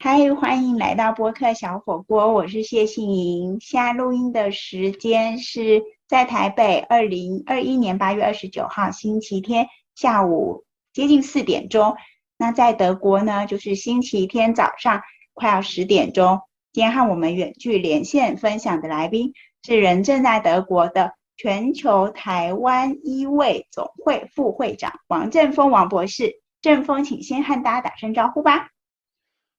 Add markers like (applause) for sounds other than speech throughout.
嗨，欢迎来到播客小火锅，我是谢杏莹。现在录音的时间是在台北，二零二一年八月二十九号星期天下午接近四点钟。那在德国呢，就是星期天早上快要十点钟。今天和我们远距连线分享的来宾是人正在德国的全球台湾医卫总会副会长王振峰王博士。振峰，请先和大家打声招呼吧。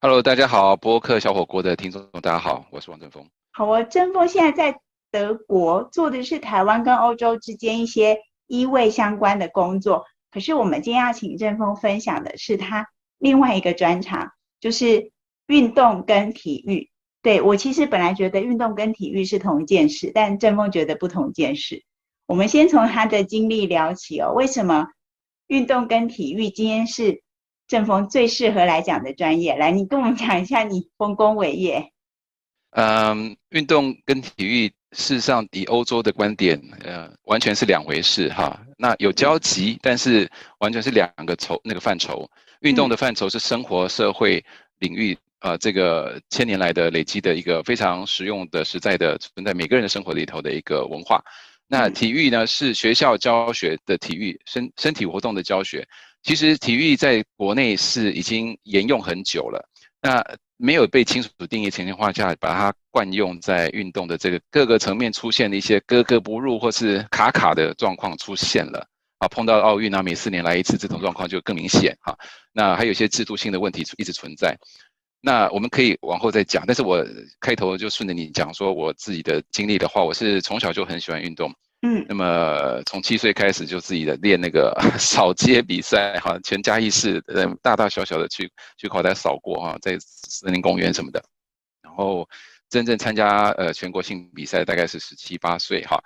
Hello，大家好，播客小火锅的听众，大家好，我是王振峰。好，我振峰现在在德国做的是台湾跟欧洲之间一些医卫相关的工作。可是我们今天要请振峰分享的是他另外一个专长，就是运动跟体育。对，我其实本来觉得运动跟体育是同一件事，但振峰觉得不同一件事。我们先从他的经历聊起哦，为什么运动跟体育今天是？振峰最适合来讲的专业，来，你跟我们讲一下你丰功伟业。嗯，运动跟体育事实上以欧洲的观点，呃，完全是两回事哈。那有交集，但是完全是两个筹那个范畴。运动的范畴是生活社会领域，呃，这个千年来的累积的一个非常实用的、实在的存在每个人的生活里头的一个文化。那体育呢，是学校教学的体育，身身体活动的教学。其实体育在国内是已经沿用很久了，那没有被清楚定义情况下，把它惯用在运动的这个各个层面出现的一些格格不入或是卡卡的状况出现了啊，碰到奥运啊，每四年来一次这种状况就更明显哈。那还有一些制度性的问题一直存在，那我们可以往后再讲。但是我开头就顺着你讲说我自己的经历的话，我是从小就很喜欢运动。嗯，那么从七岁开始就自己的练那个 (laughs) 扫街比赛哈，全嘉义市呃大大小小的去去口袋扫过哈，在森林公园什么的，然后真正参加呃全国性比赛大概是十七八岁哈，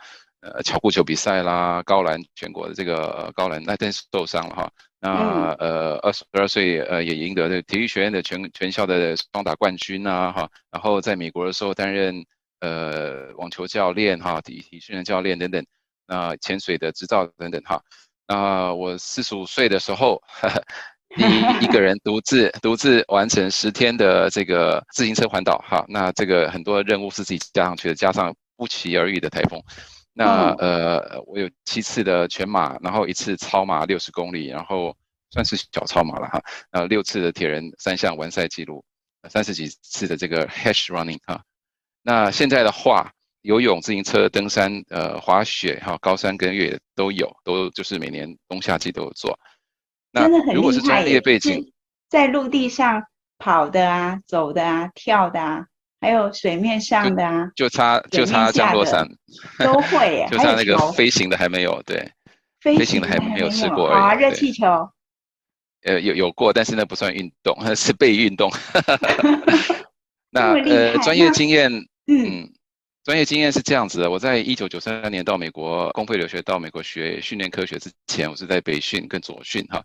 呃巧固球比赛啦，高栏全国的这个高栏那真是受伤了哈，那呃二十二岁呃也赢得这个体育学院的全全校的双打冠军啊哈，然后在美国的时候担任。呃，网球教练哈，体体训练教练等等，那、呃、潜水的执照等等哈。那、呃、我四十五岁的时候，第 (laughs) 一,一个人独自独自完成十天的这个自行车环岛哈。那这个很多任务是自己加上去的，加上不期而遇的台风。那呃，我有七次的全马，然后一次超马六十公里，然后算是小超马了哈。然后六次的铁人三项完赛记录，三十几次的这个 hash running 哈。那现在的话，游泳、自行车、登山、呃，滑雪哈，高山跟越野都有，都就是每年冬夏季都有做。真的很厉害。如果是专业背景，在陆地上跑的啊，走的啊，跳的啊，还有水面上的啊，就，就差就差降落伞都会耶，(laughs) 就差那个飞行的还没有，对，飞行的还没有试过啊，热气球，呃，有有过，但是那不算运动，(laughs) 是被运动。(laughs) 那呃，专业经验。嗯，专业经验是这样子的。我在一九九三年到美国公费留学，到美国学训练科学之前，我是在北训跟左训哈，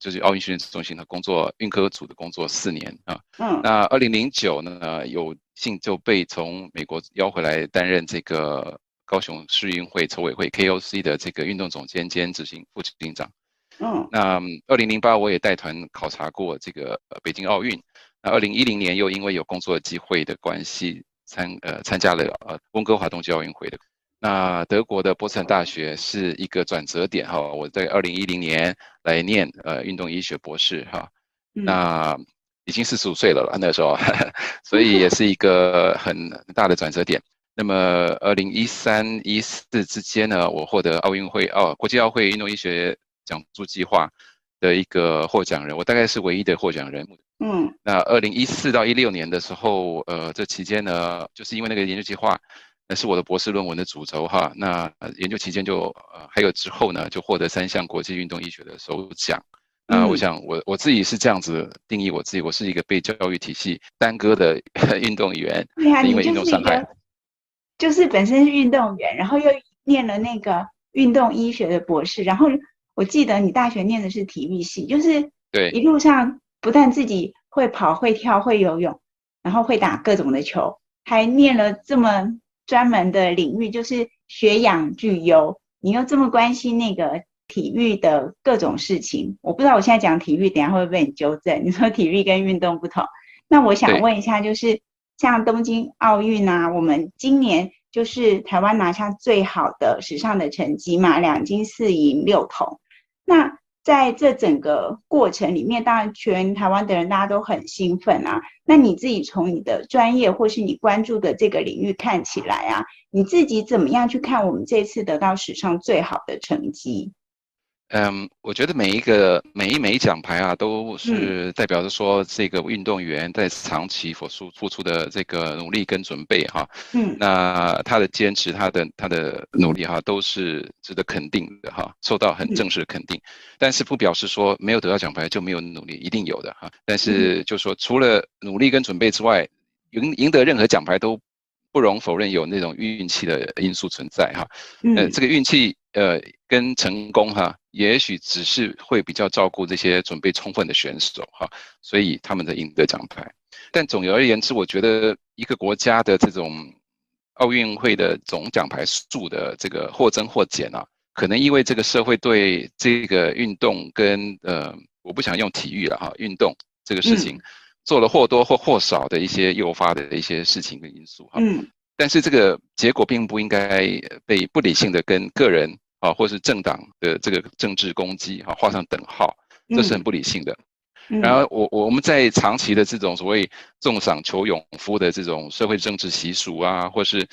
就是奥运训练中心的工作，运科组的工作四年啊。嗯。那二零零九呢，有幸就被从美国邀回来担任这个高雄市运会筹委会 KOC 的这个运动总监兼执行副执行长。嗯。那二零零八我也带团考察过这个北京奥运。那二零一零年又因为有工作机会的关系。参呃参加了呃温哥华冬季奥运会的，那德国的波茨坦大学是一个转折点哈，我在二零一零年来念呃运动医学博士哈，那已经四十五岁了了那时候，(laughs) 所以也是一个很大的转折点。那么二零一三一四之间呢，我获得奥运会哦国际奥会运动医学奖助计划的一个获奖人，我大概是唯一的获奖人。嗯，那二零一四到一六年的时候，呃，这期间呢，就是因为那个研究计划，那是我的博士论文的主轴哈。那研究期间就呃，还有之后呢，就获得三项国际运动医学的首奖。那我想我我自己是这样子定义我自己，我是一个被教育体系耽搁的 (laughs) 运动员，对啊，因为运动伤害，就是本身是运动员，然后又念了那个运动医学的博士，然后我记得你大学念的是体育系，就是对一路上。不但自己会跑、会跳、会游泳，然后会打各种的球，还念了这么专门的领域，就是学养俱优。你又这么关心那个体育的各种事情，我不知道我现在讲体育，等下会不会被你纠正？你说体育跟运动不同，那我想问一下，就是像东京奥运啊，我们今年就是台湾拿下最好的史上的成绩嘛，两金四银六铜。那在这整个过程里面，当然全台湾的人大家都很兴奋啊。那你自己从你的专业或是你关注的这个领域看起来啊，你自己怎么样去看我们这次得到史上最好的成绩？嗯，我觉得每一个每一枚奖牌啊，都是代表着说这个运动员在长期付出付出的这个努力跟准备哈。嗯，那他的坚持，他的他的努力哈，都是值得肯定的哈，受到很正式的肯定。但是不表示说没有得到奖牌就没有努力，一定有的哈。但是就说除了努力跟准备之外，赢赢得任何奖牌都不容否认有那种运气的因素存在哈。呃，这个运气呃跟成功哈。也许只是会比较照顾这些准备充分的选手哈，所以他们才赢得奖牌。但总而言之，我觉得一个国家的这种奥运会的总奖牌数的这个或增或减啊，可能因为这个社会对这个运动跟呃，我不想用体育了哈，运动这个事情做了或多或或少的一些诱发的一些事情跟因素哈。嗯。但是这个结果并不应该被不理性的跟个人。啊，或是政党的这个政治攻击，哈，画上等号，这是很不理性的。嗯、然后我我们在长期的这种所谓重赏求勇夫的这种社会政治习俗啊，或是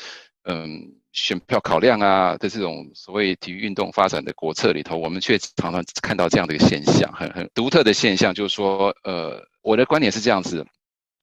嗯选票考量啊的这种所谓体育运动发展的国策里头，我们却常常看到这样的一个现象，很很独特的现象，就是说，呃，我的观点是这样子：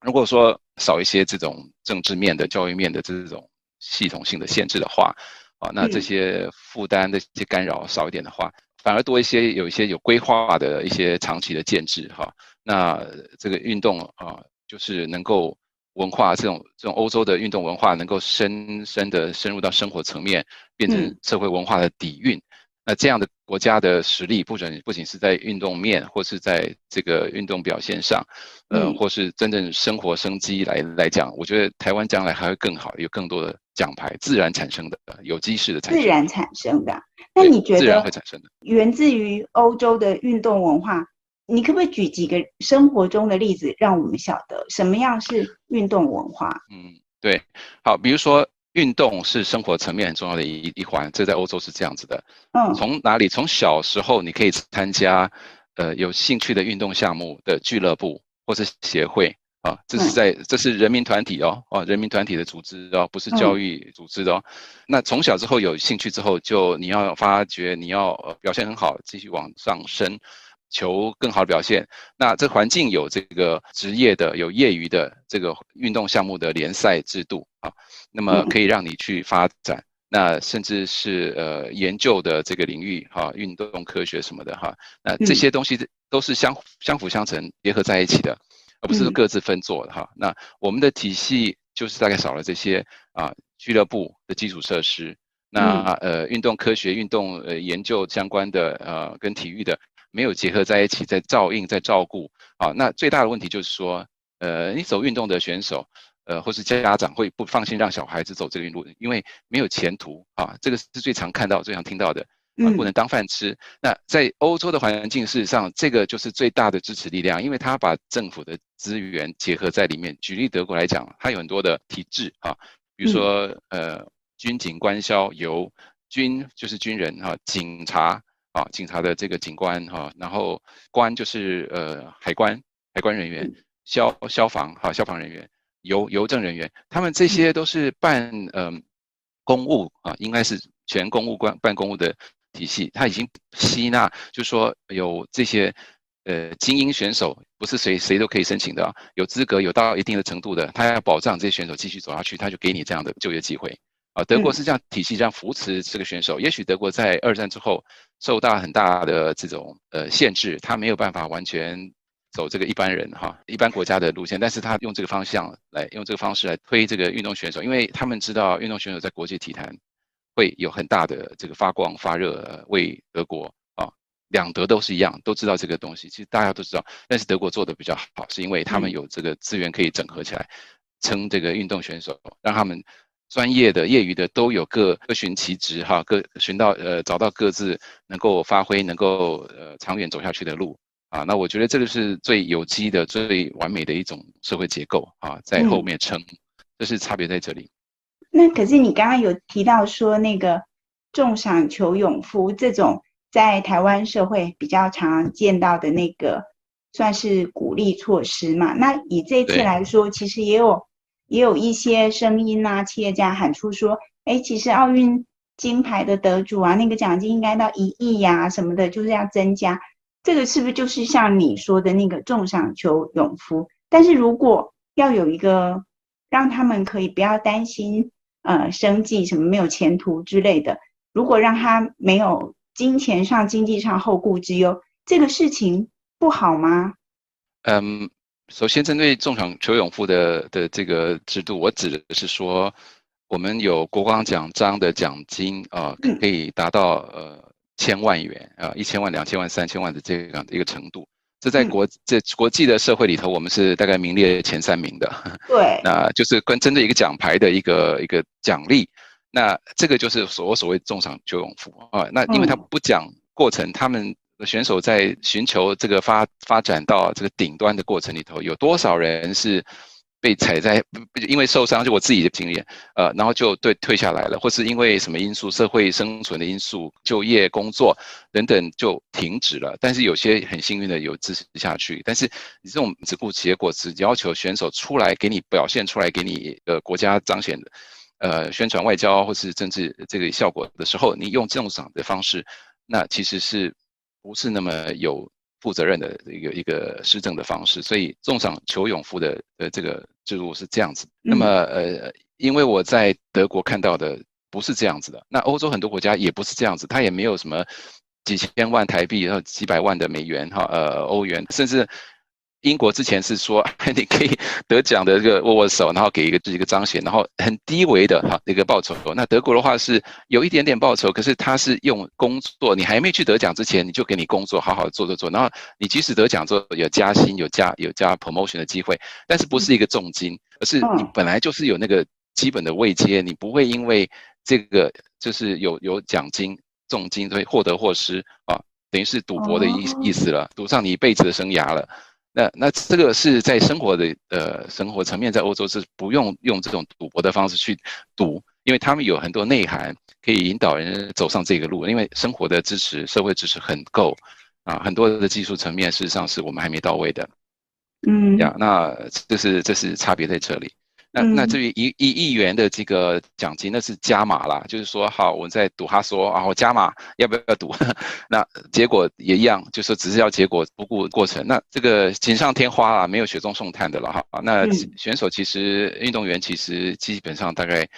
如果说少一些这种政治面的、教育面的这种系统性的限制的话。啊，那这些负担的一些干扰少一点的话，反而多一些，有一些有规划的一些长期的建制哈。那这个运动啊，就是能够文化这种这种欧洲的运动文化能够深深的深入到生活层面，变成社会文化的底蕴。那这样的国家的实力，不仅不仅是在运动面，或是在这个运动表现上，呃，或是真正生活生机来来讲，我觉得台湾将来还会更好，有更多的奖牌，自然产生的，有机式的产生的，自然产生的。那你觉得自然会产生的，源自于欧洲的运动文化，你可不可以举几个生活中的例子，让我们晓得什么样是运动文化？嗯，对，好，比如说。运动是生活层面很重要的一一环，这在欧洲是这样子的。嗯，从哪里？从小时候你可以参加，呃，有兴趣的运动项目的俱乐部或是协会啊，这是在这是人民团体哦，哦，人民团体的组织哦，不是教育组织的哦。那从小之后有兴趣之后，就你要发觉你要表现很好，继续往上升。求更好的表现，那这环境有这个职业的、有业余的这个运动项目的联赛制度啊，那么可以让你去发展，那甚至是呃研究的这个领域哈，运动科学什么的哈，那这些东西都是相相辅相成、结合在一起的，而不是各自分做的哈。那我们的体系就是大概少了这些啊俱乐部的基础设施，那呃运动科学、运动呃研究相关的呃跟体育的。没有结合在一起，在照应，在照顾啊，那最大的问题就是说，呃，你走运动的选手，呃，或是家长会不放心让小孩子走这个运路，因为没有前途啊，这个是最常看到、最常听到的，啊，不能当饭吃。嗯、那在欧洲的环境，事实上，这个就是最大的支持力量，因为他把政府的资源结合在里面。举例德国来讲，它有很多的体制啊，比如说呃，军警官消由军就是军人哈、啊，警察。啊，警察的这个警官哈，然后官就是呃海关海关人员，消消防哈消防人员，邮邮政人员，他们这些都是办嗯、呃、公务啊，应该是全公务官办公务的体系，它已经吸纳，就是说有这些呃精英选手，不是谁谁都可以申请的，有资格有到一定的程度的，他要保障这些选手继续走下去，他就给你这样的就业机会。啊，德国是这样体系这样扶持这个选手。也许德国在二战之后受到很大的这种呃限制，他没有办法完全走这个一般人哈一般国家的路线，但是他用这个方向来用这个方式来推这个运动选手，因为他们知道运动选手在国际体坛会有很大的这个发光发热，为德国啊两德都是一样，都知道这个东西，其实大家都知道，但是德国做的比较好，是因为他们有这个资源可以整合起来，称这个运动选手，让他们。专业的、业余的都有各各寻其职哈，各寻到呃找到各自能够发挥、能够呃长远走下去的路啊，那我觉得这个是最有机的、最完美的一种社会结构啊，在后面撑，这、嗯、是差别在这里。那可是你刚刚有提到说那个重赏求勇夫这种在台湾社会比较常见到的那个算是鼓励措施嘛？那以这次来说，其实也有也有一些声音啊，企业家喊出说，哎，其实奥运金牌的得主啊，那个奖金应该到一亿呀什么的，就是要增加。这个是不是就是像你说的那个重赏求勇夫？但是如果要有一个让他们可以不要担心呃生计什么没有前途之类的，如果让他没有金钱上、经济上后顾之忧，这个事情不好吗？嗯，首先针对重赏求永富的的这个制度，我指的是说，我们有国光奖章的奖金啊、呃，可以达到呃。千万元啊，一千万、两千万、三千万的这样的一个程度，这在国这国际的社会里头，我们是大概名列前三名的。(laughs) 对，那就是跟针对一个奖牌的一个一个奖励，那这个就是所所谓重赏就勇夫啊。那因为他不讲过程，他们选手在寻求这个发发展到这个顶端的过程里头，有多少人是？被踩在，因为受伤，就我自己的经验，呃，然后就对退下来了，或是因为什么因素，社会生存的因素，就业、工作等等就停止了。但是有些很幸运的有支持下去。但是你这种只顾结果，只要求选手出来给你表现出来，给你呃国家彰显的，呃宣传外交或是政治这个效果的时候，你用这种赏的方式，那其实是不是那么有负责任的一个一个施政的方式？所以重赏求永富的呃这个。制度是这样子，那么呃，因为我在德国看到的不是这样子的，那欧洲很多国家也不是这样子，它也没有什么几千万台币，然后几百万的美元哈，呃，欧元，甚至。英国之前是说，(laughs) 你可以得奖的这个握握手，然后给一个这一个彰显，然后很低微的哈一个报酬。那德国的话是有一点点报酬，可是他是用工作，你还没去得奖之前，你就给你工作，好好做做做。然后你即使得奖之后有加薪，有加有加 promotion 的机会，但是不是一个重金，而是你本来就是有那个基本的位阶，你不会因为这个就是有有奖金重金所以获得或失啊，等于是赌博的意意思了，赌上你一辈子的生涯了。那那这个是在生活的呃生活层面，在欧洲是不用用这种赌博的方式去赌，因为他们有很多内涵可以引导人走上这个路，因为生活的支持、社会支持很够啊，很多的技术层面事实上是我们还没到位的，嗯，呀，那这是这是差别在这里。那那至于一一亿元的这个奖金，那是加码啦，就是说，好，我在赌，他说啊，我加码，要不要赌？(laughs) 那结果也一样，就是说只是要结果，不顾过程。那这个锦上添花啊，没有雪中送炭的了哈。那选手其实，运动员其实基本上大概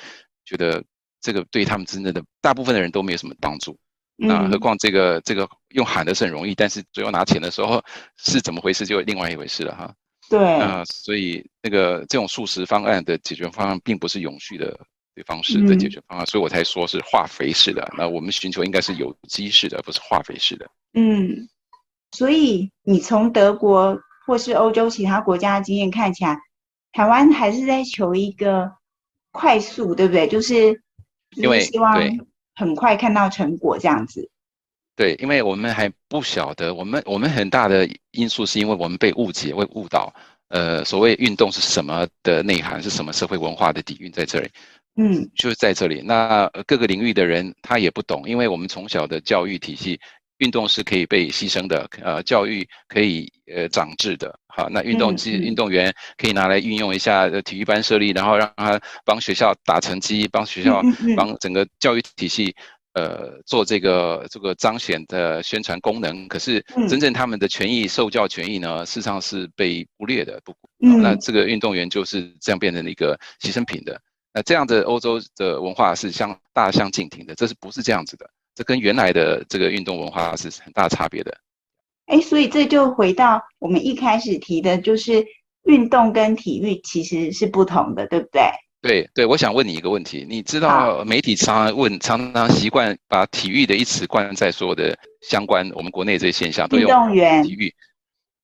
觉得这个对他们真正的大部分的人都没有什么帮助。那何况这个这个用喊的是很容易，但是最后拿钱的时候是怎么回事，就另外一回事了哈。对啊、呃，所以那个这种素食方案的解决方案，并不是永续的方式的解决方案，嗯、所以我才说是化肥式的。那我们寻求应该是有机式的，不是化肥式的。嗯，所以你从德国或是欧洲其他国家的经验看起来，台湾还是在求一个快速，对不对？就是因为希望很快看到成果这样子。对，因为我们还不晓得，我们我们很大的因素是因为我们被误解、被误导。呃，所谓运动是什么的内涵，是什么社会文化的底蕴在这里？嗯，就是在这里。那各个领域的人他也不懂，因为我们从小的教育体系，运动是可以被牺牲的，呃，教育可以呃长智的。好，那运动机运动员可以拿来运用一下体育班设立，然后让他帮学校打成绩，帮学校帮整个教育体系。呃，做这个这个彰显的宣传功能，可是真正他们的权益、受教权益呢，事实上是被忽略的。不，那这个运动员就是这样变成了一个牺牲品的。那这样的欧洲的文化是相大相径庭的，这是不是这样子的？这跟原来的这个运动文化是很大差别的。哎，所以这就回到我们一开始提的，就是运动跟体育其实是不同的，对不对？对对，我想问你一个问题，你知道媒体常常问，常常习惯把体育的一词冠在所有的相关我们国内这些现象，都用体育。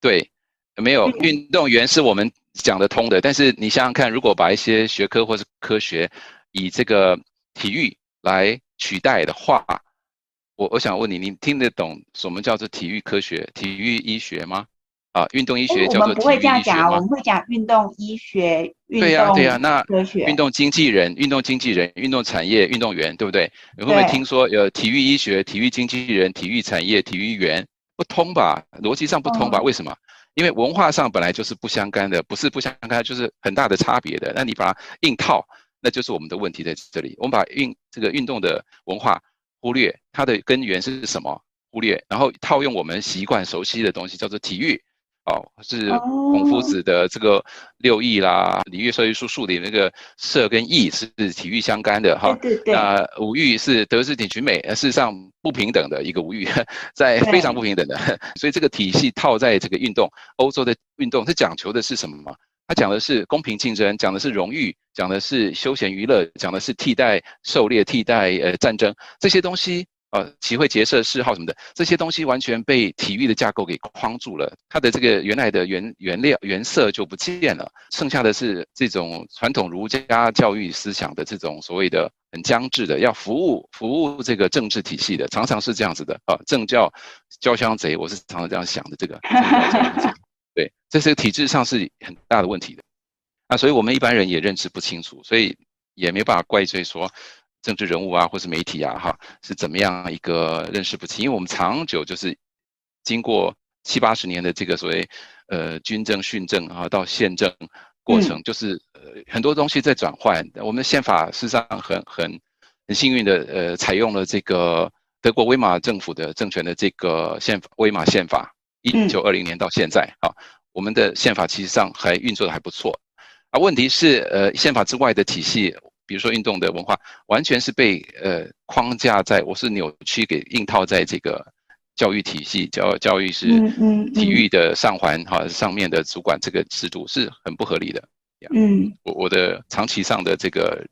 对，没有运动员是我们讲得通的，但是你想想看，如果把一些学科或是科学以这个体育来取代的话，我我想问你，你听得懂什么叫做体育科学、体育医学吗？啊，运动医学叫做体育医学吗？我们不会这样讲，我们会讲运动医学、运动对呀、啊、对呀、啊，那运动经纪人、运动经纪人、运动产业、运动员，对不对？你会不会听说有体育医学、体育经纪人、体育产业、体育员？不通吧？逻辑上不通吧？为什么？因为文化上本来就是不相干的，不是不相干，就是很大的差别的。那你把它硬套，那就是我们的问题在这里。我们把运这个运动的文化。忽略它的根源是什么？忽略，然后套用我们习惯熟悉的东西，叫做体育，哦，是孔夫子的这个六艺啦，礼乐射御书数里那个射跟艺是体育相干的哈。对对。那五育是德智体群美，事实上不平等的一个五育，(laughs) 在非常不平等的，(laughs) 所以这个体系套在这个运动，欧洲的运动，它讲求的是什么？它讲的是公平竞争，讲的是荣誉，讲的是休闲娱乐，讲的是替代狩猎、替代呃战争这些东西，呃，集会结社、嗜好什么的，这些东西完全被体育的架构给框住了，它的这个原来的原原料原色就不见了，剩下的是这种传统儒家教育思想的这种所谓的很僵滞的，要服务服务这个政治体系的，常常是这样子的啊，政教交相贼，我是常常这样想的这个。(laughs) 对，这是体制上是很大的问题的，啊，所以我们一般人也认知不清楚，所以也没办法怪罪说政治人物啊，或是媒体啊，哈，是怎么样一个认识不清，因为我们长久就是经过七八十年的这个所谓呃军政训政啊到宪政过程，就是呃很多东西在转换。我们的宪法事实上很很很幸运的呃采用了这个德国威玛政府的政权的这个宪法威玛宪法。一九二零年到现在，啊，我们的宪法其实上还运作的还不错，啊，问题是，呃，宪法之外的体系，比如说运动的文化，完全是被呃框架在，我是扭曲给硬套在这个教育体系，教教育是体育的上环哈，上面的主管这个制度是很不合理的。嗯，我我的长期上的这个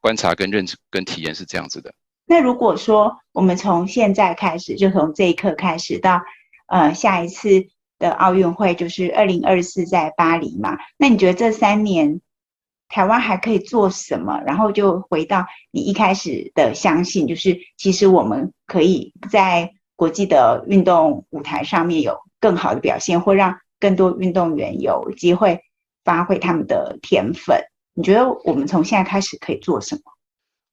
观察跟认知跟体验是这样子的。那如果说我们从现在开始，就从这一刻开始到。呃，下一次的奥运会就是二零二四在巴黎嘛？那你觉得这三年台湾还可以做什么？然后就回到你一开始的相信，就是其实我们可以在国际的运动舞台上面有更好的表现，或让更多运动员有机会发挥他们的天分。你觉得我们从现在开始可以做什么？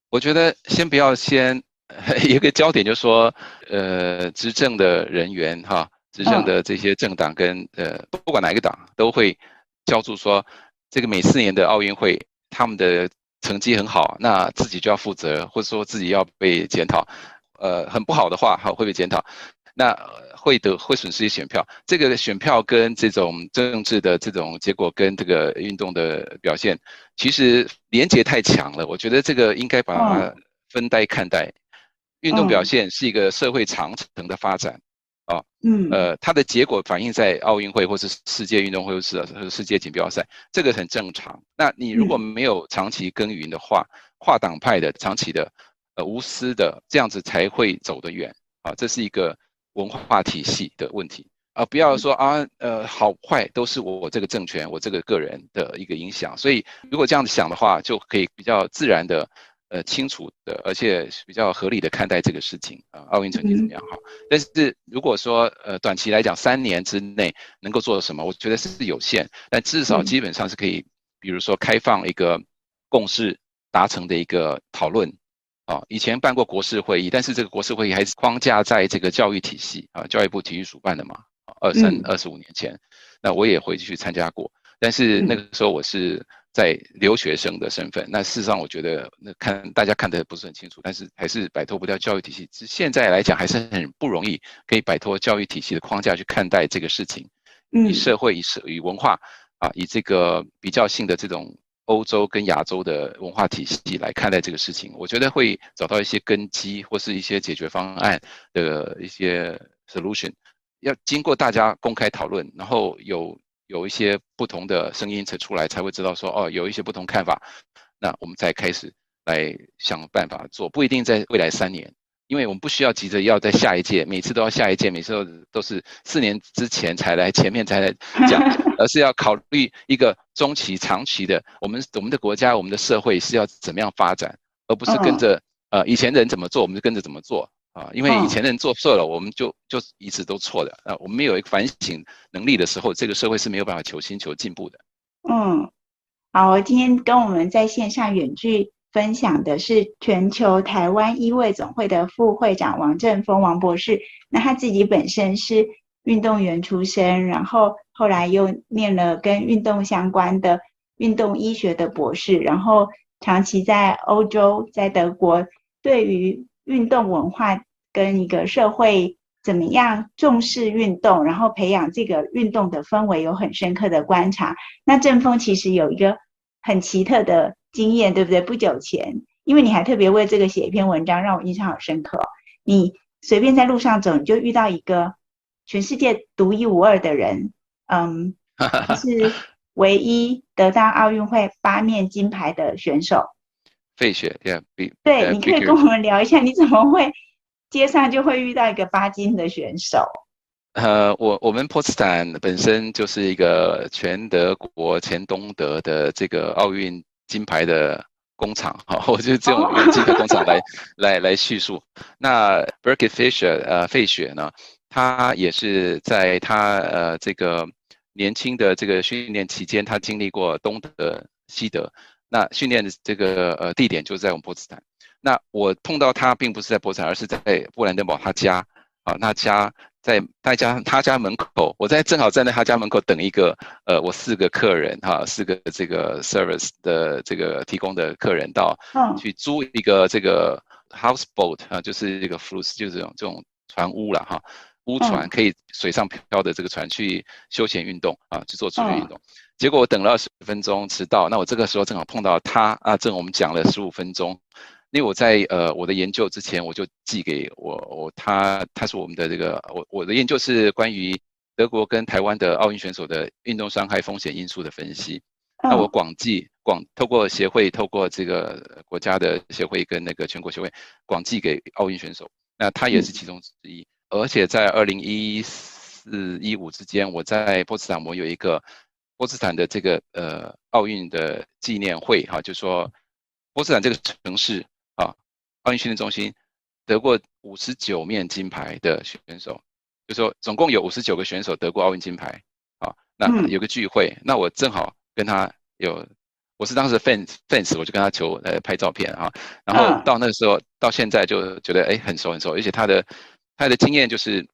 我觉得先不要先。(laughs) 一个焦点就是说，呃，执政的人员哈，执政的这些政党跟呃，不管哪一个党，都会叫做说，这个每四年的奥运会，他们的成绩很好，那自己就要负责，或者说自己要被检讨，呃，很不好的话，哈，会被检讨，那会得会损失一些选票。这个选票跟这种政治的这种结果跟这个运动的表现，其实连结太强了。我觉得这个应该把它分开看待。运动表现是一个社会长程的发展，啊，嗯，呃，它的结果反映在奥运会或是世界运动会或是世界锦标赛，这个很正常。那你如果没有长期耕耘的话，跨党派的、长期的、呃无私的，这样子才会走得远啊。这是一个文化体系的问题啊，不要说啊，呃，好坏都是我这个政权、我这个个人的一个影响。所以如果这样子想的话，就可以比较自然的。呃，清楚的，而且比较合理的看待这个事情啊，奥运成绩怎么样好？但是如果说呃，短期来讲，三年之内能够做什么，我觉得是有限，但至少基本上是可以，比如说开放一个共识达成的一个讨论啊。以前办过国事会议，但是这个国事会议还是框架在这个教育体系啊，教育部体育署办的嘛，二三二十五年前，那我也回去参加过，但是那个时候我是。在留学生的身份，那事实上我觉得，那看大家看的不是很清楚，但是还是摆脱不掉教育体系。现在来讲还是很不容易，可以摆脱教育体系的框架去看待这个事情。嗯以社会、以社、以文化啊，以这个比较性的这种欧洲跟亚洲的文化体系来看待这个事情，我觉得会找到一些根基或是一些解决方案的一些 solution。要经过大家公开讨论，然后有。有一些不同的声音才出来，才会知道说哦，有一些不同看法，那我们再开始来想办法做，不一定在未来三年，因为我们不需要急着要在下一届，每次都要下一届，每次都都是四年之前才来前面才来讲，(laughs) 而是要考虑一个中期、长期的，我们我们的国家、我们的社会是要怎么样发展，而不是跟着呃以前人怎么做，我们就跟着怎么做啊，因为以前的人做错了，我们就就一直都错的啊。我们没有一个反省能力的时候，这个社会是没有办法求新求进步的。嗯，好，今天跟我们在线上远距分享的是全球台湾医卫总会的副会长王振峰王博士。那他自己本身是运动员出身，然后后来又念了跟运动相关的运动医学的博士，然后长期在欧洲，在德国，对于运动文化跟一个社会怎么样重视运动，然后培养这个运动的氛围有很深刻的观察。那正峰其实有一个很奇特的经验，对不对？不久前，因为你还特别为这个写一篇文章，让我印象好深刻。你随便在路上走，你就遇到一个全世界独一无二的人，嗯，(laughs) 是唯一得到奥运会八面金牌的选手。费雪，yeah, be, 对，你可以跟我们聊一下，你怎么会街上就会遇到一个巴金的选手？(laughs) 呃，我我们波茨坦本身就是一个全德国、前东德的这个奥运金牌的工厂，哈，(laughs) 我就这种金牌工厂来 (laughs) 来来叙述。那 b i r k i t Fischer，呃，费雪呢，他也是在他呃这个年轻的这个训练期间，他经历过东德、西德。那训练的这个呃地点就在我们波茨坦。那我碰到他并不是在波茨坦，而是在布兰登堡他家啊。那家在他家他家门口，我在正好站在他家门口等一个呃我四个客人哈、啊，四个这个 service 的这个提供的客人到去租一个这个 houseboat 啊，就是这个 flus 就是这种这种船屋了哈。乌船可以水上漂的这个船去休闲运动啊，去做剧烈运动。结果我等了二十分钟迟到，那我这个时候正好碰到他啊，正我们讲了十五分钟。因为我在呃我的研究之前，我就寄给我我他他是我们的这个我我的研究是关于德国跟台湾的奥运选手的运动伤害风险因素的分析。那我广寄广透过协会，透过这个国家的协会跟那个全国协会广寄给奥运选手，那他也是其中之一。而且在二零一四一五之间，我在波茨坦，我有一个波茨坦的这个呃奥运的纪念会哈，就说波茨坦这个城市啊，奥运训练中心得过五十九面金牌的选手，就说总共有五十九个选手得过奥运金牌啊。那有个聚会，那我正好跟他有，我是当时 fans fans，我就跟他求呃拍照片啊。然后到那个时候到现在就觉得哎很熟很熟，而且他的。他的经验就是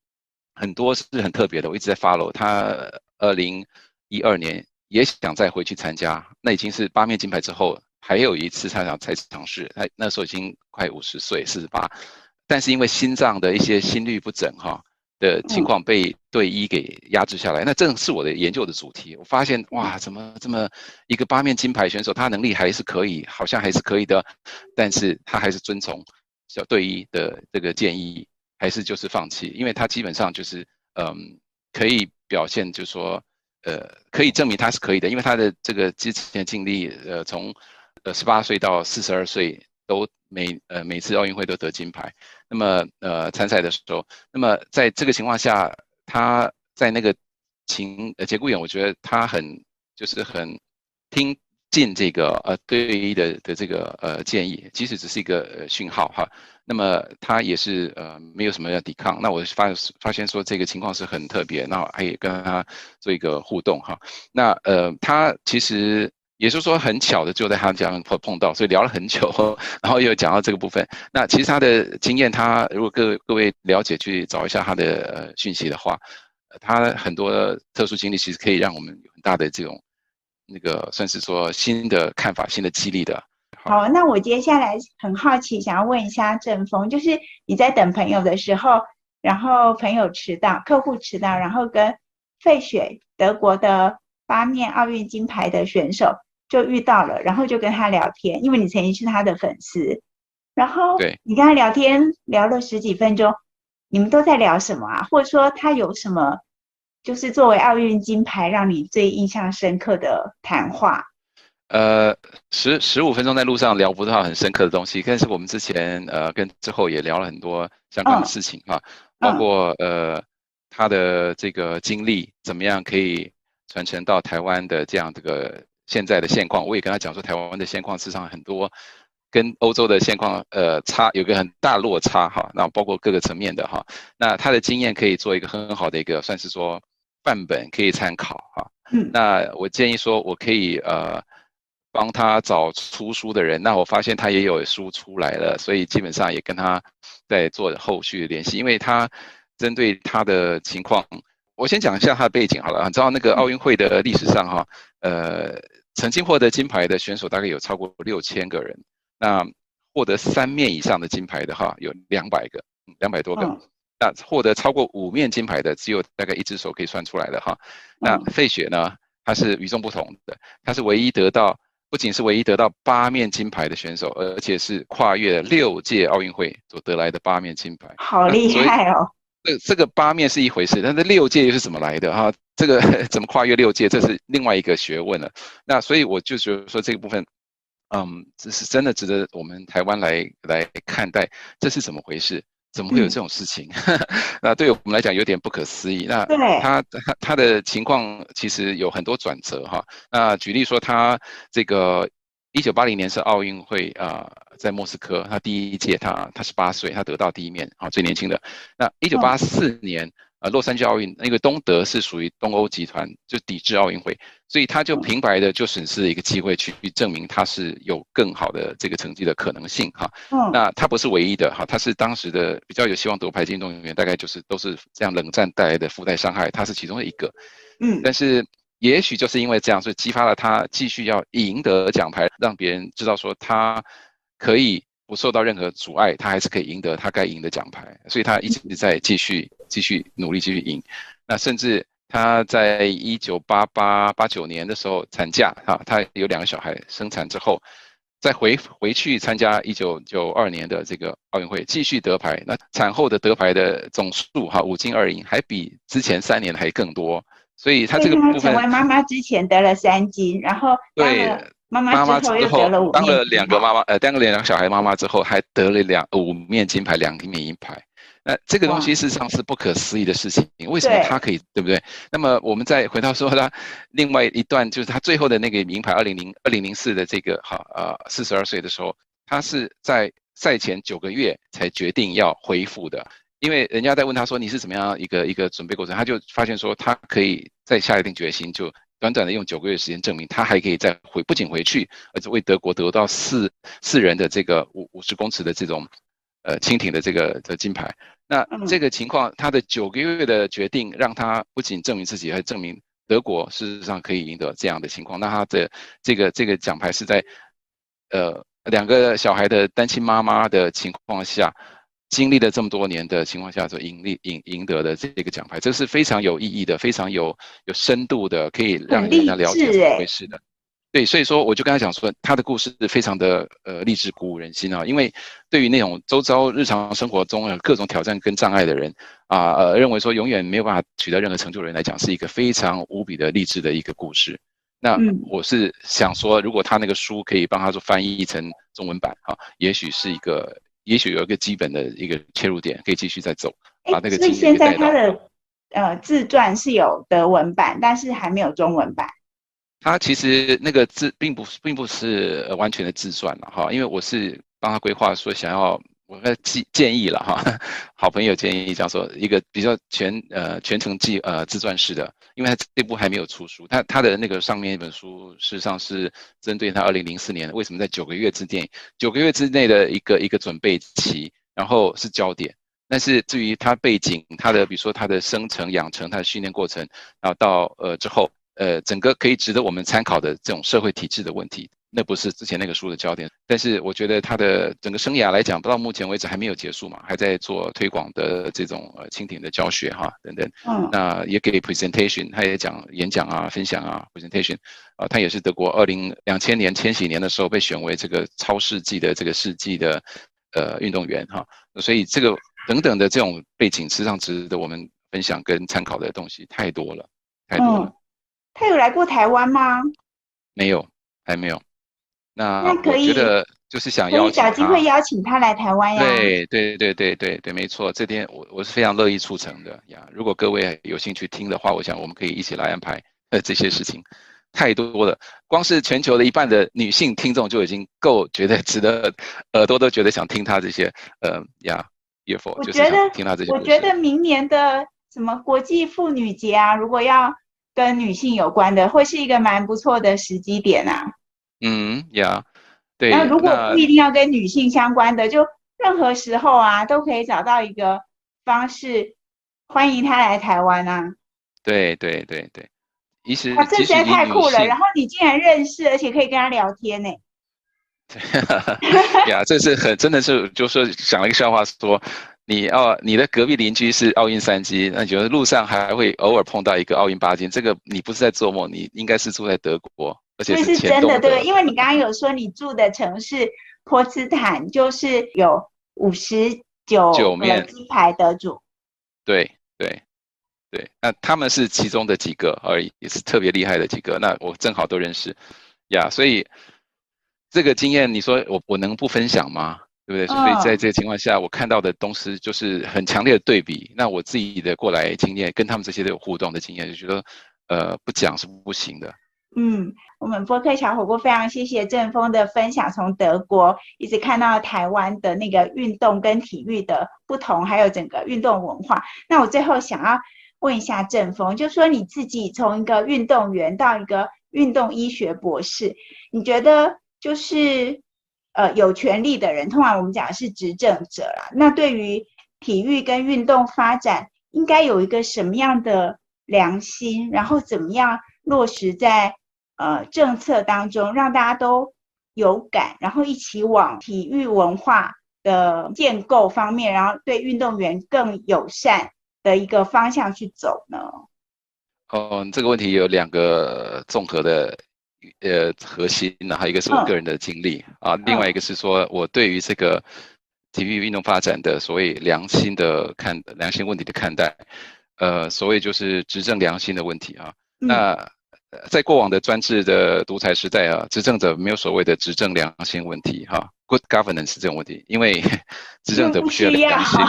很多是很特别的，我一直在 follow 他。二零一二年也想再回去参加，那已经是八面金牌之后，还有一次他想再尝试。他那时候已经快五十岁，四十八，但是因为心脏的一些心律不整哈的情况被队医给压制下来。那正是我的研究的主题。我发现哇，怎么这么一个八面金牌选手，他能力还是可以，好像还是可以的，但是他还是遵从小队医的这个建议。还是就是放弃，因为他基本上就是，嗯，可以表现，就是说，呃，可以证明他是可以的，因为他的这个之前经历，呃，从呃十八岁到四十二岁都每呃每次奥运会都得金牌，那么呃参赛的时候，那么在这个情况下，他在那个情呃节骨眼，我觉得他很就是很听进这个呃队医的的这个呃建议，即使只是一个讯号哈。那么他也是呃没有什么要抵抗，那我发发现说这个情况是很特别，那还也跟他做一个互动哈。那呃他其实也是说很巧的就在他家碰碰到，所以聊了很久，然后又讲到这个部分。那其实他的经验，他如果各各位了解去找一下他的呃讯息的话，他很多特殊经历其实可以让我们有很大的这种那个算是说新的看法、新的激励的。好，那我接下来很好奇，想要问一下正峰，就是你在等朋友的时候，然后朋友迟到，客户迟到，然后跟费雪德国的八面奥运金牌的选手就遇到了，然后就跟他聊天，因为你曾经是他的粉丝，然后你跟他聊天聊了十几分钟，你们都在聊什么啊？或者说他有什么，就是作为奥运金牌让你最印象深刻的谈话？呃，十十五分钟在路上聊不到很深刻的东西，但是我们之前呃跟之后也聊了很多相关的事情哈、哦，包括呃他的这个经历怎么样可以传承到台湾的这样这个现在的现况，我也跟他讲说台湾的现况事实上很多跟欧洲的现况呃差有个很大落差哈，那包括各个层面的哈，那他的经验可以做一个很好的一个算是说范本可以参考哈。嗯，那我建议说我可以呃帮他找出书的人，那我发现他也有书出来了，所以基本上也跟他在做后续的联系，因为他针对他的情况。我先讲一下他的背景好了，你知道那个奥运会的历史上哈，呃，曾经获得金牌的选手大概有超过六千个人，那获得三面以上的金牌的哈有两百个，两百多个，那获得超过五面金牌的只有大概一只手可以算出来的哈。那费雪呢，他是与众不同的，他是唯一得到，不仅是唯一得到八面金牌的选手，而且是跨越了六届奥运会所得来的八面金牌，好厉害哦。这这个八面是一回事，但是六届又是怎么来的哈？这个 (laughs) 怎么跨越六届，这是另外一个学问了。那所以我就觉得说这个部分，嗯，这是真的值得我们台湾来来看待，这是怎么回事？怎么会有这种事情？嗯、(laughs) 那对我们来讲有点不可思议。那他他他的情况其实有很多转折哈。那举例说，他这个。一九八零年是奥运会啊、呃，在莫斯科，他第一届他他十八岁，他得到第一面啊，最年轻的。那一九八四年呃洛杉矶奥运，那个东德是属于东欧集团，就抵制奥运会，所以他就平白的就损失了一个机会，去证明他是有更好的这个成绩的可能性哈。那他不是唯一的哈，他是当时的比较有希望夺牌的运动员，大概就是都是这样冷战带来的附带伤害，他是其中的一个。嗯，但是。也许就是因为这样，所以激发了他继续要赢得奖牌，让别人知道说他可以不受到任何阻碍，他还是可以赢得他该赢的奖牌，所以他一直在继续继续努力继续赢。那甚至他在一九八八八九年的时候产假，哈，他有两个小孩，生产之后再回回去参加一九九二年的这个奥运会，继续得牌。那产后的得牌的总数，哈，五金二银，还比之前三年还更多。所以他这个部分，成为妈妈之前得了三金，然后对妈妈之后又得了五当了两个妈妈，呃，当了两个小孩妈妈之后，还得了两五面金牌，两面银牌。那这个东西事实上是不可思议的事情，为什么他可以，对不对？那么我们再回到说他另外一段，就是他最后的那个名牌，二零零二零零四的这个哈呃四十二岁的时候，他是在赛前九个月才决定要恢复的。因为人家在问他说，你是怎么样一个一个准备过程，他就发现说他可以再下一定决心，就短短的用九个月时间证明他还可以再回，不仅回去，而且为德国得到四四人的这个五五十公尺的这种呃蜻蜓的这个的金牌。那这个情况，他的九个月的决定让他不仅证明自己，还证明德国事实上可以赢得这样的情况。那他的这个这个奖牌是在呃两个小孩的单亲妈妈的情况下。经历了这么多年的情况下，所赢利赢赢得的这个奖牌，这是非常有意义的，非常有有深度的，可以让人家了解怎么回事的。对，所以说我就跟他讲说，他的故事是非常的呃励志鼓舞人心啊。因为对于那种周遭日常生活中各种挑战跟障碍的人啊，呃，认为说永远没有办法取得任何成就的人来讲，是一个非常无比的励志的一个故事。那我是想说，如果他那个书可以帮他做翻译成中文版啊，也许是一个。也许有一个基本的一个切入点，可以继续再走，把那个。所以现在他的呃自传是有德文版，但是还没有中文版。他其实那个自并不并不是完全的自传了哈，因为我是帮他规划说想要。我的建建议了哈，(laughs) 好朋友建议叫做一个比较全呃全程记呃自传式的，因为他这部还没有出书，他他的那个上面一本书事实上是针对他二零零四年为什么在九个月之内九个月之内的一个一个准备期，然后是焦点，但是至于他背景，他的比如说他的生成养成，他的训练过程，然后到呃之后呃整个可以值得我们参考的这种社会体制的问题。那不是之前那个书的焦点，但是我觉得他的整个生涯来讲，到目前为止还没有结束嘛，还在做推广的这种呃蜻蜓的教学哈等等。嗯。那也给 presentation，他也讲演讲啊、分享啊 presentation，啊，他也是德国二零两千年千禧年的时候被选为这个超世纪的这个世纪的呃运动员哈，所以这个等等的这种背景，实际上值得我们分享跟参考的东西太多了，太多了。嗯。他有来过台湾吗？没有，还没有。那我觉得就是想邀请他，找机会邀请他来台湾呀。对对对对对对，没错，这点我我是非常乐意促成的呀。如果各位有兴趣听的话，我想我们可以一起来安排呃这些事情。太多了。光是全球的一半的女性听众就已经够觉得 (laughs) 值得，耳朵都觉得想听他这些，呃呀，岳父，我觉得听他这些。我觉得明年的什么国际妇女节啊，如果要跟女性有关的，会是一个蛮不错的时机点啊。嗯呀，对。那如果不一定要跟女性相关的，就任何时候啊，都可以找到一个方式，欢迎他来台湾啊。对对对对，其实哇，这实在太酷了！然后你竟然认识，而且可以跟他聊天呢。对 (laughs) 呀，这是很真的是，就是讲了一个笑话说，说你哦，你的隔壁邻居是奥运三金，那觉得路上还会偶尔碰到一个奥运八金，这个你不是在做梦，你应该是住在德国，而且是，是真的，对，因为你刚刚有说你住的城市波茨坦就是有五十九面金牌得主，对对。对，那他们是其中的几个而已，也是特别厉害的几个。那我正好都认识，呀，所以这个经验，你说我我能不分享吗？对不对？所以在这个情况下，我看到的东西就是很强烈的对比。那我自己的过来经验，跟他们这些都有互动的经验，就觉得呃不讲是不行的。嗯，我们播客小火锅非常谢谢正峰的分享，从德国一直看到台湾的那个运动跟体育的不同，还有整个运动文化。那我最后想要。问一下正峰，就说你自己从一个运动员到一个运动医学博士，你觉得就是呃有权利的人，通常我们讲的是执政者啦。那对于体育跟运动发展，应该有一个什么样的良心，然后怎么样落实在呃政策当中，让大家都有感，然后一起往体育文化的建构方面，然后对运动员更友善。的一个方向去走呢？哦，这个问题有两个综合的呃核心，然后一个是我个人的经历、嗯、啊，另外一个是说我对于这个体育运动发展的所谓良心的看良心问题的看待，呃，所谓就是执政良心的问题啊。嗯、那在过往的专制的独裁时代啊，执政者没有所谓的执政良心问题哈、啊、，good governance 这种问题，因为 (laughs) 执政者不需要。良心。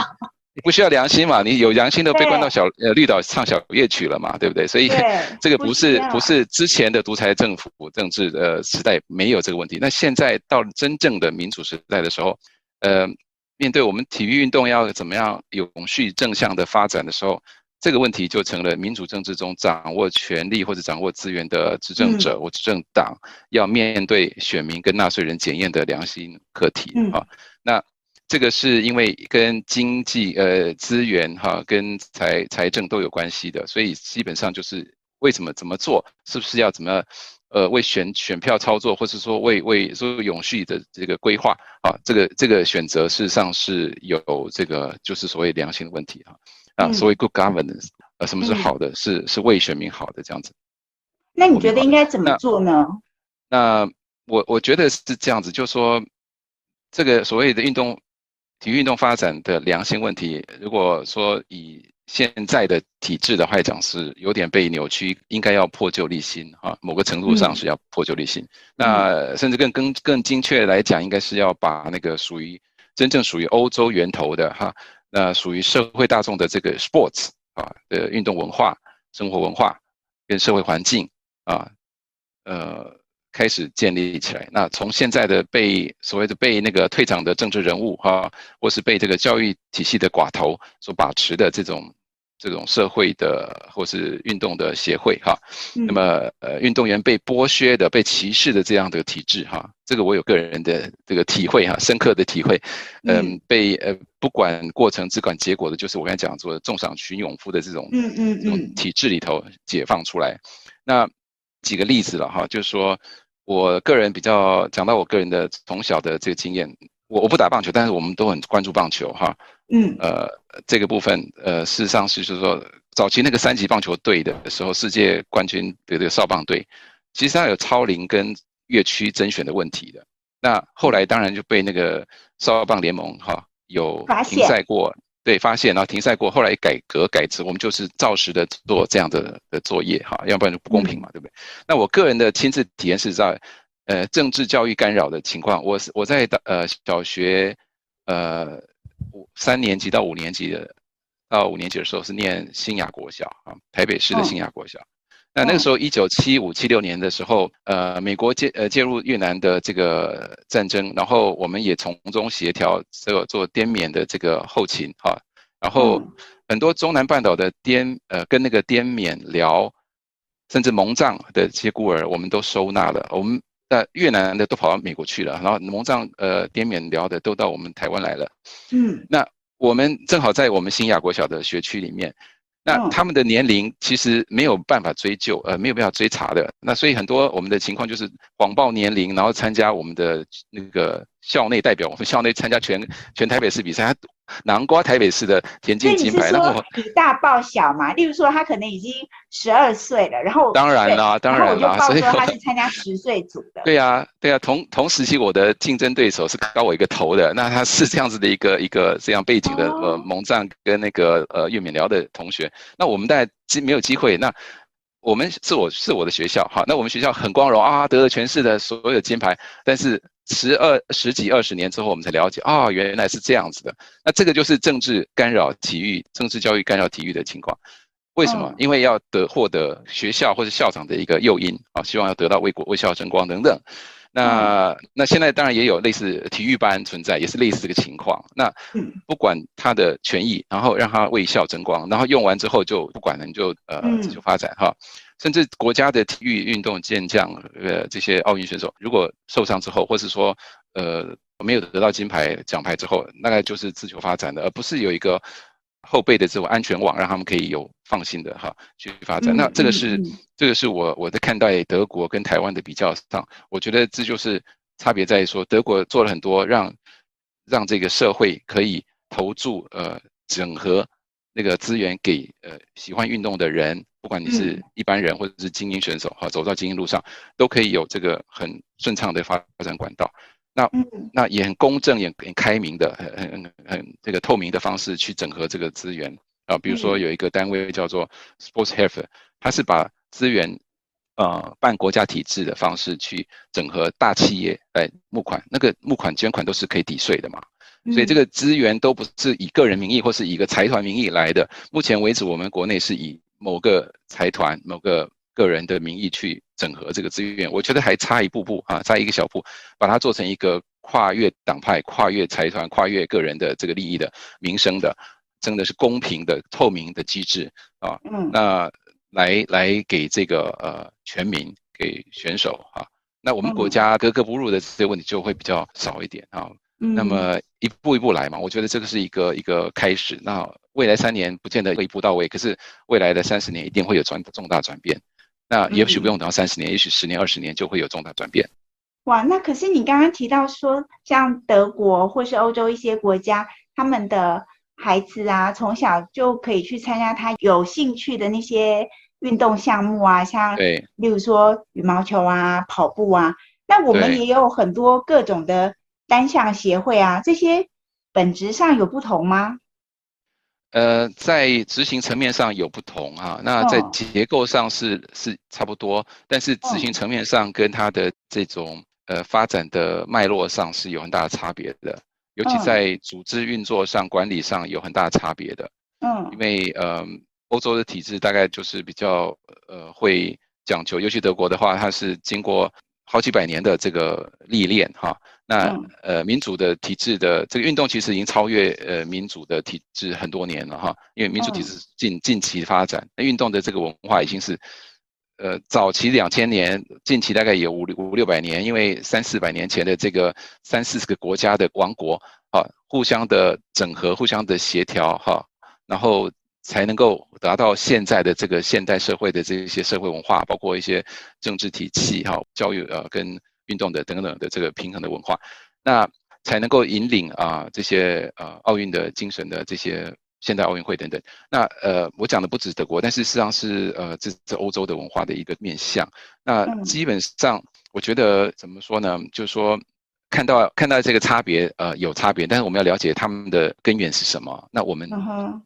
你不需要良心嘛？你有良心都被关到小呃绿岛唱小夜曲了嘛？对不对？所以 (laughs) 这个不是不，不是之前的独裁政府政治的时代没有这个问题。那现在到真正的民主时代的时候，呃，面对我们体育运动要怎么样永续正向的发展的时候，这个问题就成了民主政治中掌握权力或者掌握资源的执政者或执政党要面对选民跟纳税人检验的良心课题啊。那。这个是因为跟经济、呃资源哈，跟财财政都有关系的，所以基本上就是为什么怎么做，是不是要怎么呃为选选票操作，或是说为为说永续的这个规划啊，这个这个选择事实上是有这个就是所谓良心的问题哈啊，所谓 good governance，呃，什么是好的？嗯、是是为选民好的这样子。那你觉得应该怎么做呢？那，那我我觉得是这样子，就是说这个所谓的运动。体育运动发展的良心问题，如果说以现在的体制的话讲，是有点被扭曲，应该要破旧立新啊，某个程度上是要破旧立新。嗯、那甚至更更更精确来讲，应该是要把那个属于真正属于欧洲源头的哈，那属于社会大众的这个 sports 啊的运动文化、生活文化跟社会环境啊，呃。开始建立起来。那从现在的被所谓的被那个退场的政治人物哈，或是被这个教育体系的寡头所把持的这种这种社会的或是运动的协会哈，那么呃运动员被剥削的、被歧视的这样的体制哈，这个我有个人的这个体会哈，深刻的体会。嗯，被呃不管过程只管结果的，就是我刚才讲说的重赏群勇夫的这种嗯嗯嗯体制里头解放出来。那几个例子了哈，就是说。我个人比较讲到我个人的从小的这个经验，我我不打棒球，但是我们都很关注棒球哈。嗯，呃，这个部分呃，事实上是就是说，早期那个三级棒球队的时候，世界冠军的这个少棒队，其实它有超龄跟越区甄选的问题的。那后来当然就被那个少棒联盟哈有停赛过。对，发现然后停赛过，后来改革改制，我们就是照实的做这样的的作业哈，要不然就不公平嘛，对不对？那我个人的亲自体验是在，呃，政治教育干扰的情况，我是我在呃小学呃五三年级到五年级的到五年级的时候是念新雅国小啊，台北市的新雅国小，那那个时候，一九七五七六年的时候，呃，美国介呃介入越南的这个战争，然后我们也从中协调做做滇缅的这个后勤哈，然后很多中南半岛的滇呃跟那个滇缅寮，甚至蒙藏的这些孤儿，我们都收纳了。我们那越南的都跑到美国去了，然后蒙藏呃滇缅寮的都到我们台湾来了。嗯，那我们正好在我们新亚国小的学区里面。那他们的年龄其实没有办法追究，呃，没有办法追查的。那所以很多我们的情况就是谎报年龄，然后参加我们的那个校内代表，我们校内参加全全台北市比赛。囊括台北市的田径金牌，那我以大报小嘛，例如说他可能已经十二岁了，然后当然啦，当然啦，所以他是参加十岁组的。(laughs) 对呀，对呀，同同时期我的竞争对手是高我一个头的，那他是这样子的一个一个这样背景的呃蒙藏跟那个呃岳敏辽的同学，那我们大概机没有机会那。我们是我是我的学校，好，那我们学校很光荣啊，得了全市的所有的金牌。但是十二十几二十年之后，我们才了解啊，原来是这样子的。那这个就是政治干扰体育、政治教育干扰体育的情况。为什么？因为要得获得学校或者校长的一个诱因啊，希望要得到为国为校争光等等。那那现在当然也有类似体育班存在，也是类似这个情况。那不管他的权益，然后让他为校争光，然后用完之后就不管了，你就呃自由发展哈。甚至国家的体育运动健将呃这些奥运选手，如果受伤之后，或是说呃没有得到金牌奖牌之后，大概就是自求发展的，而不是有一个。后备的这种安全网，让他们可以有放心的哈去发展。那这个是这个是我我在看待德国跟台湾的比较上，我觉得这就是差别在于说，德国做了很多让让这个社会可以投注呃整合那个资源给呃喜欢运动的人，不管你是一般人或者是精英选手哈，走到精英路上都可以有这个很顺畅的发展管道。那那也很公正，也很开明的，很很很这个透明的方式去整合这个资源啊。比如说有一个单位叫做 Sportshilfe，它是把资源呃办国家体制的方式去整合大企业来募款，那个募款捐款都是可以抵税的嘛。所以这个资源都不是以个人名义或是以一个财团名义来的。目前为止，我们国内是以某个财团、某个个人的名义去整合这个资源，我觉得还差一步步啊，差一个小步，把它做成一个跨越党派、跨越财团、跨越个人的这个利益的民生的，真的是公平的、透明的机制啊。嗯，那来来给这个呃全民、给选手啊，那我们国家格格不入的这些问题就会比较少一点啊。嗯，那么一步一步来嘛，我觉得这个是一个一个开始。那未来三年不见得会一步到位，可是未来的三十年一定会有转重大转变。那也许不用等到三十年，嗯、也许十年、二十年就会有重大转变。哇，那可是你刚刚提到说，像德国或是欧洲一些国家，他们的孩子啊，从小就可以去参加他有兴趣的那些运动项目啊，像对，例如说羽毛球啊、跑步啊。那我们也有很多各种的单项协会啊，这些本质上有不同吗？呃，在执行层面上有不同啊，那在结构上是、oh. 是差不多，但是执行层面上跟它的这种呃发展的脉络上是有很大的差别的，尤其在组织运作上、管理上有很大的差别的。嗯，oh. 因为呃，欧洲的体制大概就是比较呃会讲究，尤其德国的话，它是经过好几百年的这个历练哈。那呃，民主的体制的这个运动其实已经超越呃民主的体制很多年了哈，因为民主体制近近期发展，那运动的这个文化已经是呃早期两千年，近期大概有五五六百年，因为三四百年前的这个三四十个国家的王国啊，互相的整合，互相的协调哈，然后才能够达到现在的这个现代社会的这些社会文化，包括一些政治体系哈，教育呃跟。运动的等等的这个平衡的文化，那才能够引领啊这些呃奥运的精神的这些现代奥运会等等。那呃我讲的不止德国，但是实际上是呃这这欧洲的文化的一个面向。那基本上我觉得怎么说呢？就是说。看到看到这个差别，呃，有差别，但是我们要了解他们的根源是什么。那我们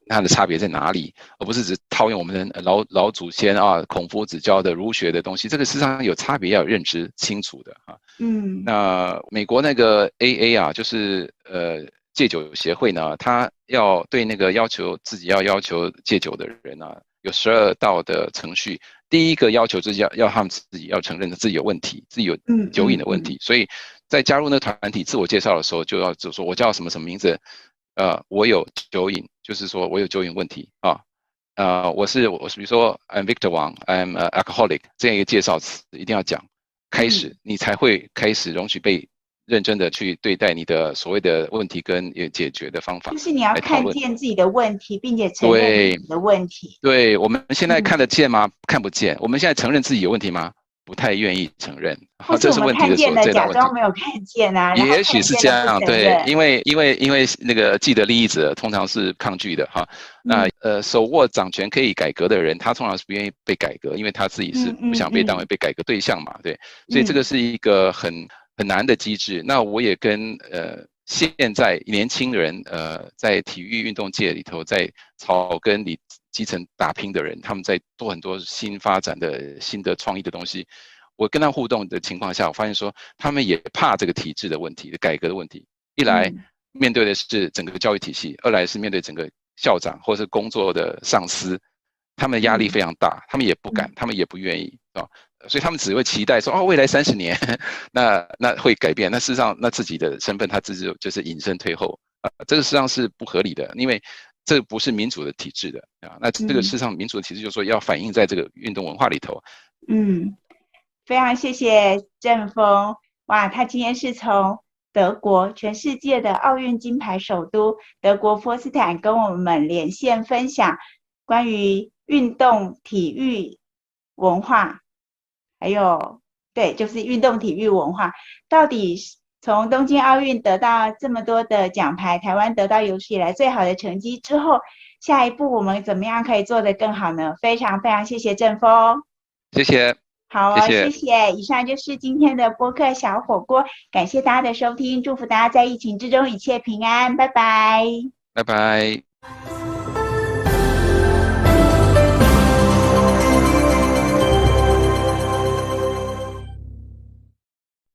它的差别在哪里？而不是只套用我们的老老祖先啊，孔夫子教的儒学的东西。这个事实上有差别，要有认知清楚的哈。嗯，那美国那个 AA 啊，就是呃戒酒协会呢，他要对那个要求自己要要求戒酒的人啊，有十二道的程序，第一个要求就是要要他们自己要承认自己有问题，自己有酒瘾的问题。嗯嗯嗯、所以在加入那个团体自我介绍的时候，就要就说我叫什么什么名字，呃，我有酒瘾，就是说我有酒瘾问题啊，呃，我是我是比如说 I'm Victor Wang，I'm alcoholic 这样一个介绍词一定要讲，开始、嗯、你才会开始容许被。认真的去对待你的所谓的问题跟解决的方法，就是你要看见自己的问题，并且承认你的问题。对，对，我们现在看得见吗？嗯、看不见。我们现在承认自己有问题吗？不太愿意承认。或是我们看见了，假装没有看见啊。也许是这样，对，因为因为因为那个既得利益者通常是抗拒的哈。那呃，手握掌权可以改革的人，他通常是不愿意被改革，因为他自己是不想被当为被改革对象嘛。对，所以这个是一个很。很难的机制。那我也跟呃现在年轻人呃在体育运动界里头在草根里基层打拼的人，他们在做很多新发展的新的创意的东西。我跟他互动的情况下，我发现说他们也怕这个体制的问题改革的问题。一来面对的是整个教育体系，二来是面对整个校长或是工作的上司，他们的压力非常大，他们也不敢，他们也不愿意啊。所以他们只会期待说，哦，未来三十年，(laughs) 那那会改变。那事实上，那自己的身份他自己就是隐身退后啊，这个实际上是不合理的，因为这不是民主的体制的啊。那这个事实上，民主的体制就是说要反映在这个运动文化里头。嗯，非常谢谢郑峰。哇，他今天是从德国，全世界的奥运金牌首都德国波茨坦跟我们连线分享关于运动体育文化。还有，对，就是运动体育文化，到底从东京奥运得到这么多的奖牌，台湾得到有史以来最好的成绩之后，下一步我们怎么样可以做得更好呢？非常非常谢谢郑峰，谢谢，好哦，谢谢，谢谢。以上就是今天的播客小火锅，感谢大家的收听，祝福大家在疫情之中一切平安，拜拜，拜拜。